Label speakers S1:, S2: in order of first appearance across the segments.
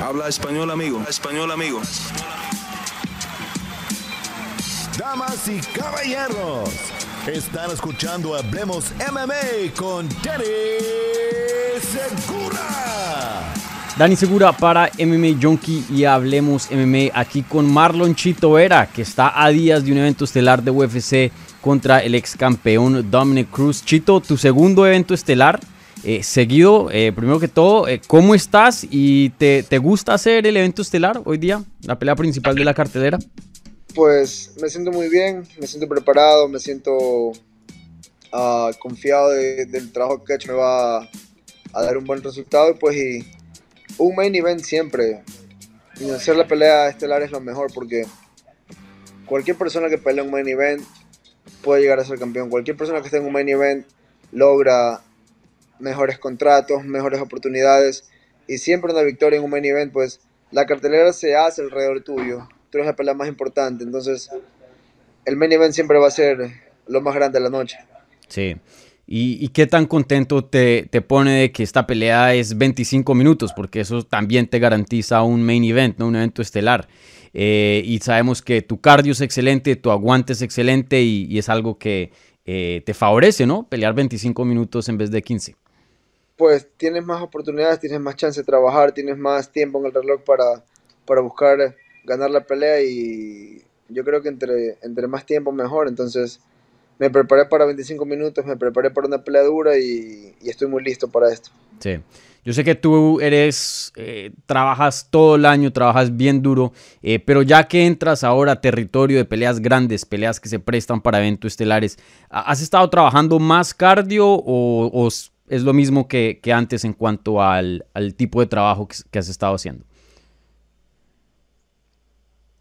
S1: Habla español, amigo. Español, amigo.
S2: Damas y caballeros, están escuchando Hablemos MMA con Danny Segura.
S3: Dani Segura para MMA Junkie y Hablemos MMA aquí con Marlon Chito Vera, que está a días de un evento estelar de UFC contra el ex campeón Dominic Cruz. Chito, tu segundo evento estelar eh, seguido, eh, primero que todo, eh, ¿cómo estás y te, gusta hacer el evento estelar hoy día, la pelea principal de la cartelera?
S4: Pues me siento muy bien, me siento preparado, me siento ah, confiado del trabajo que me va a dar un buen resultado. Pues y un main event siempre, hacer la pelea estelar es lo mejor porque cualquier persona que pelea un main event puede llegar a ser campeón. Cualquier persona que esté en un main event logra mejores contratos, mejores oportunidades y siempre una victoria en un main event, pues la cartelera se hace alrededor tuyo. Tú eres la pelea más importante, entonces el main event siempre va a ser lo más grande de la noche.
S3: Sí. ¿Y, qué tan contento te, te, pone de que esta pelea es 25 minutos? Porque eso también te garantiza un main event, ¿no? un evento estelar. Eh, y sabemos que tu cardio es excelente, tu aguante es excelente y, es algo que eh, te favorece, ¿no? Pelear 25 minutos en vez de 15
S4: pues tienes más oportunidades, tienes más chance de trabajar, tienes más tiempo en el reloj para, para buscar ganar la pelea y yo creo que entre, entre más tiempo mejor. Entonces me preparé para 25 minutos, me preparé para una pelea dura y, estoy muy listo para esto.
S3: Sí. Yo sé que tú eres, eh, trabajas todo el año, trabajas bien duro, eh, pero ya que entras ahora a territorio de peleas grandes, peleas que se prestan para eventos estelares, ¿has estado trabajando más cardio o, o es lo mismo que, antes en cuanto al, tipo de trabajo que, has estado haciendo?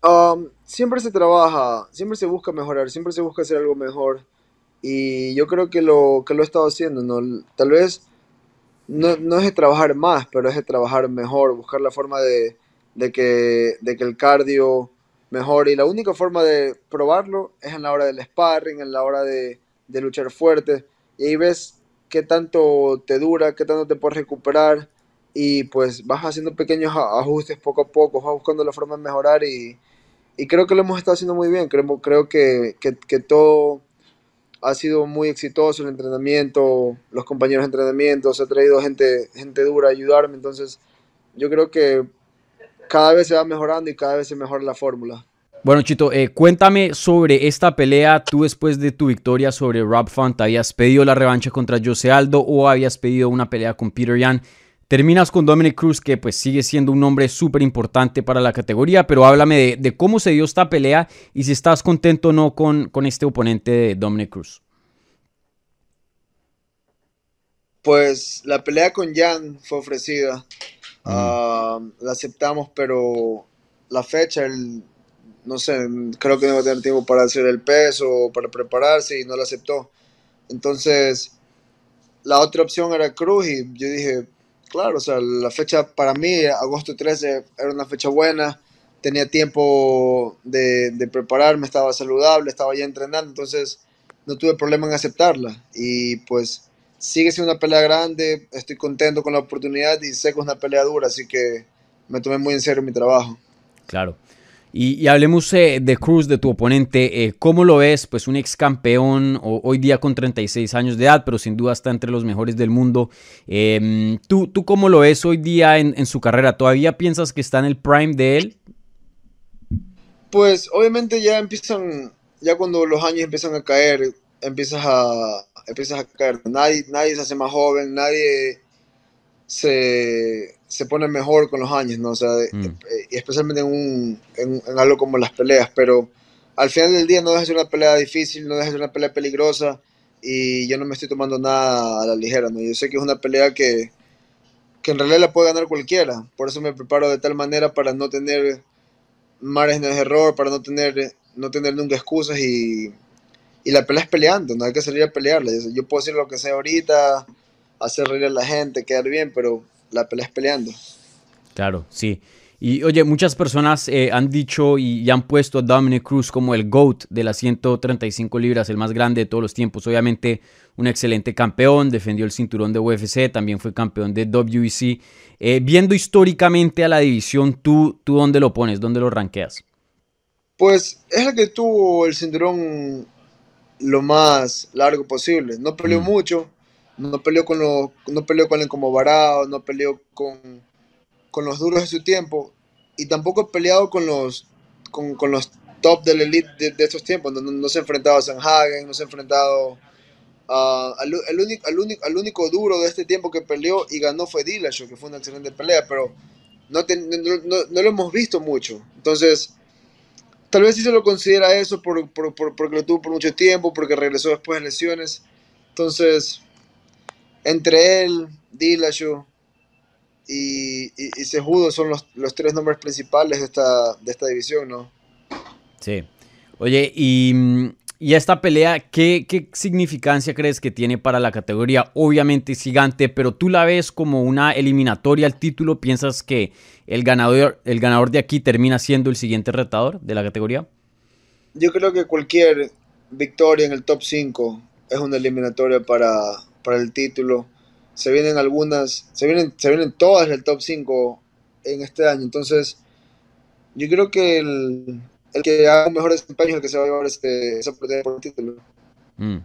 S4: Um, siempre se trabaja, siempre se busca mejorar, siempre se busca hacer algo mejor. Y yo creo que lo, que lo he estado haciendo, ¿no? Tal vez no, no es de trabajar más, pero es de trabajar mejor, buscar la forma de, que, de que el cardio mejore. Y la única forma de probarlo es en la hora del sparring, en la hora de, de luchar fuerte. Y ahí ves qué tanto te dura, qué tanto te puedes recuperar y pues vas haciendo pequeños ajustes poco a poco, vas buscando la forma de mejorar y, creo que lo hemos estado haciendo muy bien, creo, creo que, todo ha sido muy exitoso, el entrenamiento, los compañeros de entrenamiento, se ha traído gente, gente dura a ayudarme, entonces yo creo que cada vez se va mejorando y cada vez se mejora la fórmula.
S3: Bueno, Chito, eh, cuéntame sobre esta pelea. Tú después de tu victoria sobre Rob Font, ¿habías pedido la revancha contra Jose Aldo o habías pedido una pelea con Peter Yan? Terminas con Dominic Cruz, que pues sigue siendo un nombre súper importante para la categoría, pero háblame de, cómo se dio esta pelea y si estás contento o no con, con este oponente de Dominic Cruz.
S4: Pues la pelea con Jan fue ofrecida. Ah, la aceptamos, pero la fecha, el no sé, creo que no va a tener tiempo para hacer el peso, para prepararse y no lo aceptó. Entonces, la otra opción era Cruz y yo dije, claro, o sea, la fecha para mí, agosto 13, era una fecha buena, tenía tiempo de, de prepararme, estaba saludable, estaba ya entrenando, entonces no tuve problema en aceptarla. Y pues sigue siendo una pelea grande, estoy contento con la oportunidad y sé que es una pelea dura, así que me tomé muy en serio mi trabajo.
S3: Claro. Y, hablemos eh, de Cruz, de tu oponente. Eh, ¿Cómo lo ves? Pues un ex campeón, hoy día con 36 años de edad, pero sin duda está entre los mejores del mundo. Em, ¿tú, ¿tú, cómo lo ves hoy día en, su carrera? ¿Todavía piensas que está en el prime de él?
S4: Pues obviamente ya empiezan, ya cuando los años empiezan a caer, empiezas a, empiezas a caer. Nadie, nadie se hace más joven, nadie se, se pone mejor con los años, ¿no? O sea, mm. Eh, especialmente en, un, en, algo como las peleas, pero al final del día no deja de ser una pelea difícil, no deja de ser una pelea peligrosa y yo no me estoy tomando nada a la ligera, ¿no? Yo sé que es una pelea que, que en realidad la puede ganar cualquiera, por eso me preparo de tal manera para no tener márgenes de error, para no tener, no tener nunca excusas y, y la pelea es peleando, no hay que salir a pelearla. Yo puedo decir lo que sea ahorita, hacer reír a la gente, quedar bien, pero la pelea es peleando.
S3: Claro, sí. Y oye, muchas personas eh, han dicho y, han puesto a Dominic Cruz como el GOAT de las 135 libras, el más grande de todos los tiempos. Obviamente, un excelente campeón, defendió el cinturón de UFC, también fue campeón de WEC. Eh, viendo históricamente a la división, ¿tú, ¿tú dónde lo pones? ¿Dónde lo ranqueas?
S4: Pues es el que tuvo el cinturón lo más largo posible. No peleó mm. mucho, no peleó con los, no peleó con el como varado, no peleó con con los duros de su tiempo y tampoco ha peleado con los, con, con los top elite de, estos tiempos. No, se ha enfrentado a Sanhagen, no se ha enfrentado al, único, al, único, al único duro de este tiempo que peleó y ganó fue Dillashaw, que fue una excelente pelea, pero no, lo hemos visto mucho. Entonces, tal vez sí se lo considera eso por, por, por, porque lo tuvo por mucho tiempo, porque regresó después de lesiones. Entonces, entre él, Dillashaw, y, y, Sejudo son los, los, tres nombres principales de esta, de esta división, ¿no?
S3: Sí. Oye, y, y esta pelea, ¿qué, ¿qué, significancia crees que tiene para la categoría? Obviamente es gigante, pero tú la ves como una eliminatoria al título. ¿Piensas que el ganador, el ganador de aquí termina siendo el siguiente retador de la categoría?
S4: Yo creo que cualquier victoria en el top 5 es una eliminatoria para, para el título se vienen algunas, se vienen, se vienen todas del top 5 en este año. Entonces, yo creo que el, el que haga un mejor desempeño es el que se va a llevar este, esa oportunidad por el título. Mm.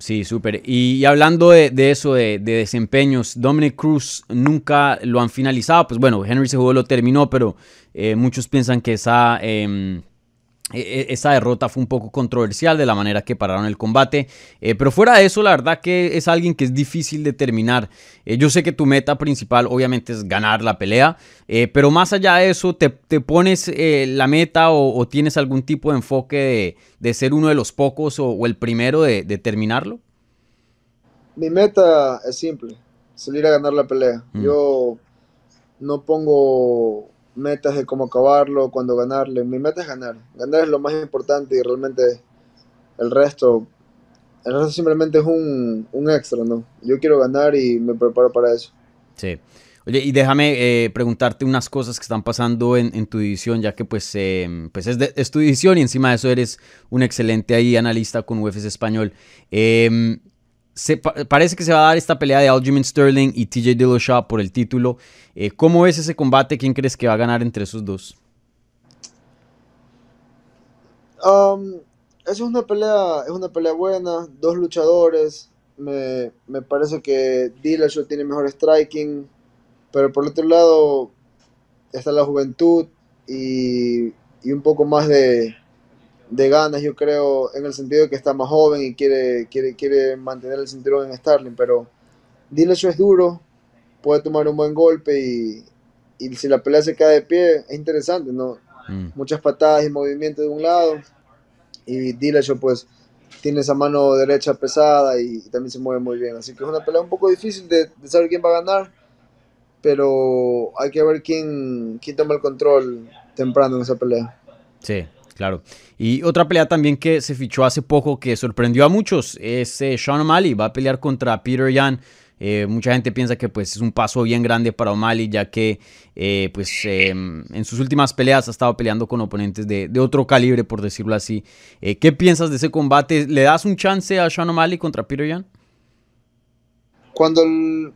S3: Sí, súper. Y, hablando de, eso, de, desempeños, Dominic Cruz nunca lo han finalizado. Pues bueno, Henry se jugó, lo terminó, pero eh, muchos piensan que esa... Em, e, e, esa derrota fue un poco controversial de la manera que pararon el combate, eh, pero fuera de eso la verdad que es alguien que es difícil de terminar. Eh, yo sé que tu meta principal obviamente es ganar la pelea, eh, pero más allá de eso, ¿te, pones la meta o, tienes algún tipo de enfoque de, ser uno de los pocos o, el primero de, de, terminarlo?
S4: Mi meta es simple, salir a ganar la pelea. Mm. Yo no pongo metas de cómo acabarlo, cuándo ganarle. Mi meta es ganar. Ganar es lo más importante y realmente el resto, el resto simplemente es un, un extra, ¿no? Yo quiero ganar y me preparo para eso.
S3: Sí. Oye, y déjame eh, preguntarte unas cosas que están pasando en, tu división, ya que pues, eh, pues es, de, es, tu división y encima de eso eres un excelente ahí analista con UFC Español. Eh, parece que se va a dar esta pelea de Aljamain Sterling y TJ Dillashaw por el título. Eh, ¿Cómo ves ese combate? ¿Quién crees que va a ganar entre esos dos?
S4: Um, es una pelea, es una pelea buena, dos luchadores. Me, parece que Dillashaw tiene mejor striking, pero por otro lado está la juventud y un poco más de, de ganas, yo creo, en el sentido de que está más joven y quiere, quiere, quiere mantener el cinturón en Starling, pero Dillashaw es duro, puede tomar un buen golpe y, y si la pelea se cae de pie, es interesante, ¿no? Mm. Muchas patadas y movimientos de un lado y Dillashaw pues tiene esa mano derecha pesada y, también se mueve muy bien, así que es una pelea un poco difícil de, de, saber quién va a ganar, pero hay que ver quién, quién toma el control temprano en esa pelea.
S3: Sí, Claro. Y otra pelea también que se fichó hace poco que sorprendió a muchos es eh, Sean O'Malley. Va a pelear contra Peter Yan. Eh, mucha gente piensa que pues, es un paso bien grande para O'Malley, ya que eh, pues, em, en sus últimas peleas ha estado peleando con oponentes de, otro calibre, por decirlo así. ¿Qué piensas de ese combate? ¿Le das un chance a Sean O'Malley contra Peter Yan?
S4: Cuando,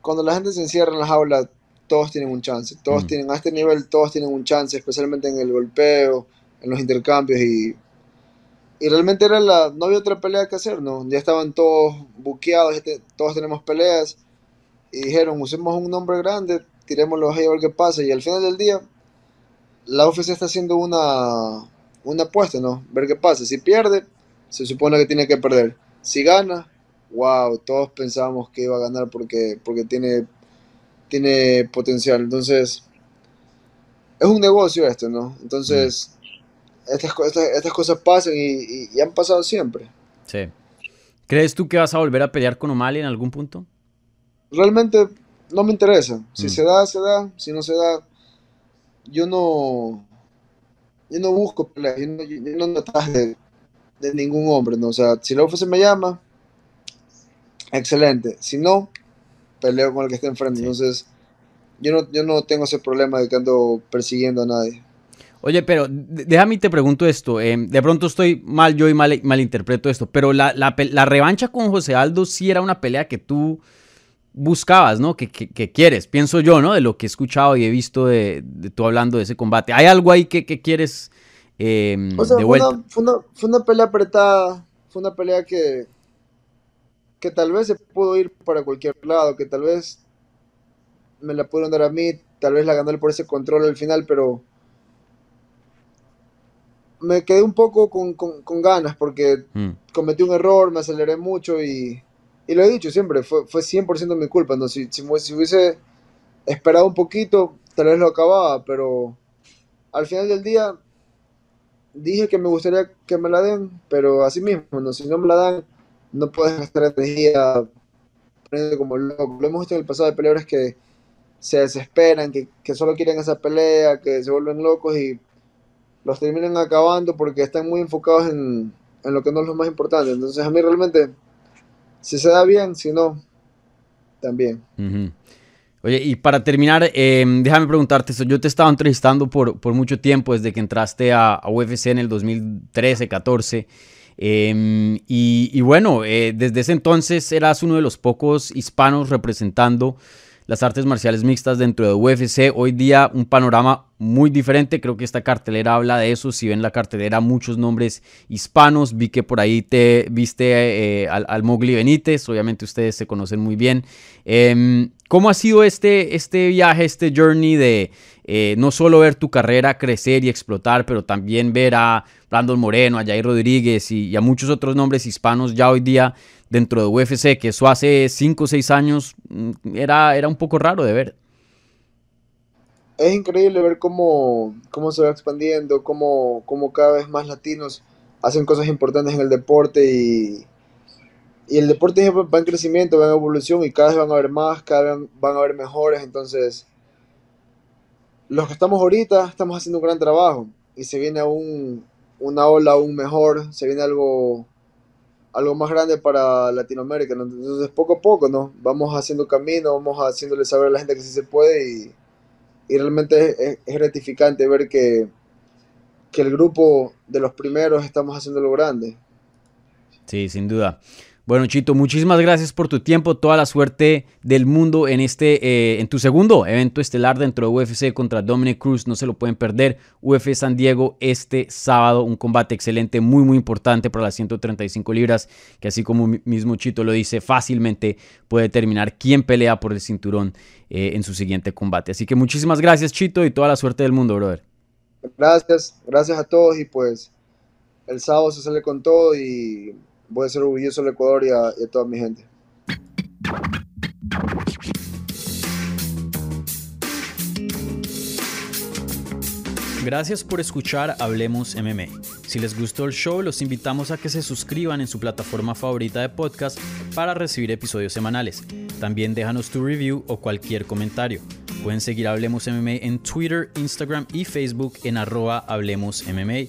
S4: cuando la gente se encierra en la jaula, todos tienen un chance. Todos mm. tienen, a este nivel, todos tienen un chance, especialmente en el golpeo en los intercambios y, y realmente era la, no había otra pelea que hacer, ¿no? Ya estaban todos buqueados, todos tenemos peleas y dijeron, usemos un nombre grande, tirémoslo ahí a ver qué pasa y al final del día la UFC está haciendo una, una apuesta, ¿no? Ver qué pasa. Si pierde, se supone que tiene que perder. Si gana, wow, todos pensábamos que iba a ganar porque, porque tiene, tiene potencial. Entonces, es un negocio esto, ¿no? Entonces, estas, estas, cosas pasan y, han pasado siempre.
S3: Sí. ¿Crees tú que vas a volver a pelear con O'Malley en algún punto?
S4: Realmente no me interesa. Si mm. se da, se da. Si no se da, yo no, yo no busco peleas. Yo no, yo no detrás de, de, ningún hombre. ¿no? O sea, si la UFC me llama, excelente. Si no, peleo con el que esté enfrente. Entonces, yo no, yo no tengo ese problema de que ando persiguiendo a nadie.
S3: Oye, pero déjame y te pregunto esto. Eh, de pronto estoy mal yo y mal, malinterpreto esto, pero la, la, revancha con José Aldo sí era una pelea que tú buscabas, ¿no? Que, que, quieres, pienso yo, ¿no? De lo que he escuchado y he visto de, de tú hablando de ese combate. ¿Hay algo ahí que, que quieres eh,
S4: o sea, fue, Una, fue, una, fue, una, pelea apretada, fue una pelea que, que tal vez se pudo ir para cualquier lado, que tal vez me la pudieron dar a mí, tal vez la gané por ese control al final, pero me quedé un poco con, con, ganas porque mm. cometí un error, me aceleré mucho y, y lo he dicho siempre, fue, fue 100% mi culpa. ¿no? Si, si, si, hubiese esperado un poquito, tal vez lo acababa, pero al final del día dije que me gustaría que me la den, pero así mismo, ¿no? si no me la dan, no puedes gastar energía como loco. Lo hemos visto en el pasado de peleadores que se desesperan, que, que solo quieren esa pelea, que se vuelven locos y los terminan acabando porque están muy enfocados en, en lo que no es lo más importante. Entonces a mí realmente, si se da bien, si no, también.
S3: Oye, y para terminar, em, déjame preguntarte esto. Yo te estaba entrevistando por, por mucho tiempo, desde que entraste a, UFC en el 2013-14. Em, y, y, bueno, eh, desde ese entonces eras uno de los pocos hispanos representando las artes marciales mixtas dentro de UFC. Hoy día un panorama muy diferente, creo que esta cartelera habla de eso. Si ven la cartelera, muchos nombres hispanos. Vi que por ahí te viste eh, al, Mowgli Benítez, obviamente ustedes se conocen muy bien. Em, ¿Cómo ha sido este, este viaje, este journey de eh, no solo ver tu carrera crecer y explotar, pero también ver a Brandon Moreno, a Jair Rodríguez y, y a muchos otros nombres hispanos ya hoy día dentro de UFC, que eso hace 5 o 6 años mm, era, era un poco raro de ver.
S4: Es increíble ver cómo, cómo se va expandiendo, cómo, cómo cada vez más latinos hacen cosas importantes en el deporte y, y el deporte va en crecimiento, va en evolución y cada vez van a haber más, cada vez van a haber mejores, entonces los que estamos ahorita estamos haciendo un gran trabajo y se viene aún una ola aún mejor, se viene algo algo más grande para Latinoamérica. Entonces, poco a poco, ¿no? Vamos haciendo camino, vamos haciéndole saber a la gente que sí se puede y, realmente es, gratificante ver que, que el grupo de los primeros estamos haciendo lo grande.
S3: Sí, sin duda. Bueno, Chito, muchísimas gracias por tu tiempo, toda la suerte del mundo en este, eh, en tu segundo evento estelar dentro de UFC contra Dominic Cruz, no se lo pueden perder. UFC San Diego este sábado, un combate excelente, muy muy importante para las 135 libras, que así como mismo Chito lo dice, fácilmente puede determinar quién pelea por el cinturón eh, en su siguiente combate. Así que muchísimas gracias Chito y toda la suerte del mundo, brother.
S4: Gracias, gracias a todos y pues el sábado se sale con todo y voy a ser orgulloso al Ecuador y a, toda mi gente.
S3: Gracias por escuchar Hablemos MMA. Si les gustó el show, los invitamos a que se suscriban en su plataforma favorita de podcast para recibir episodios semanales. También déjanos tu review o cualquier comentario. Pueden seguir Hablemos MMA en Twitter, Instagram y Facebook en arroba Hablemos MMA